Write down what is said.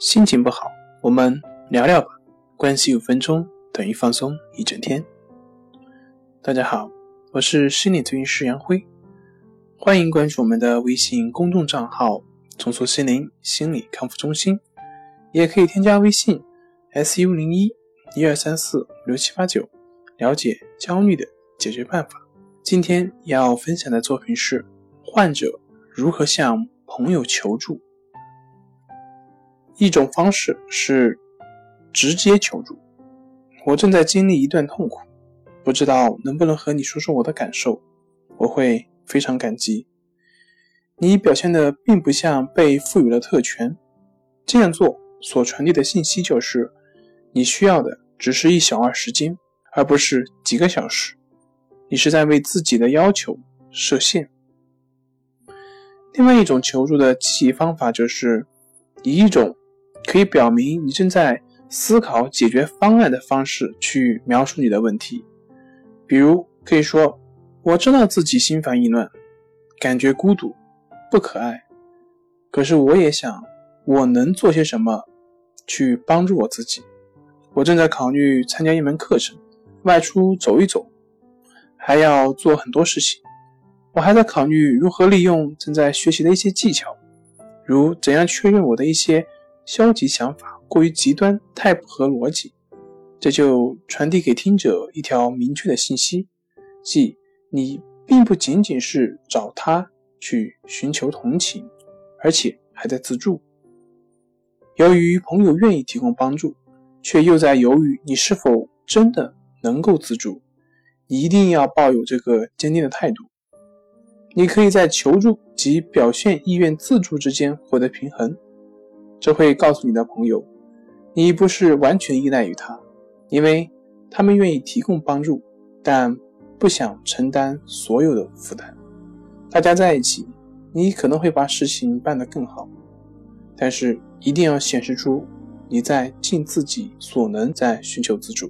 心情不好，我们聊聊吧。关系五分钟等于放松一整天。大家好，我是心理咨询师杨辉，欢迎关注我们的微信公众账号“重塑心灵心理康复中心”，也可以添加微信 “su 零一一二三四五六七八九”了解焦虑的解决办法。今天要分享的作品是患者如何向朋友求助。一种方式是直接求助。我正在经历一段痛苦，不知道能不能和你说说我的感受，我会非常感激。你表现的并不像被赋予了特权，这样做所传递的信息就是，你需要的只是一小段时间，而不是几个小时。你是在为自己的要求设限。另外一种求助的积极方法就是以一种。可以表明你正在思考解决方案的方式去描述你的问题，比如可以说：“我知道自己心烦意乱，感觉孤独，不可爱，可是我也想，我能做些什么去帮助我自己？我正在考虑参加一门课程，外出走一走，还要做很多事情。我还在考虑如何利用正在学习的一些技巧，如怎样确认我的一些。”消极想法过于极端，太不合逻辑，这就传递给听者一条明确的信息，即你并不仅仅是找他去寻求同情，而且还在自助。由于朋友愿意提供帮助，却又在犹豫你是否真的能够自助，你一定要抱有这个坚定的态度。你可以在求助及表现意愿自助之间获得平衡。这会告诉你的朋友，你不是完全依赖于他，因为他们愿意提供帮助，但不想承担所有的负担。大家在一起，你可能会把事情办得更好，但是一定要显示出你在尽自己所能在寻求自助。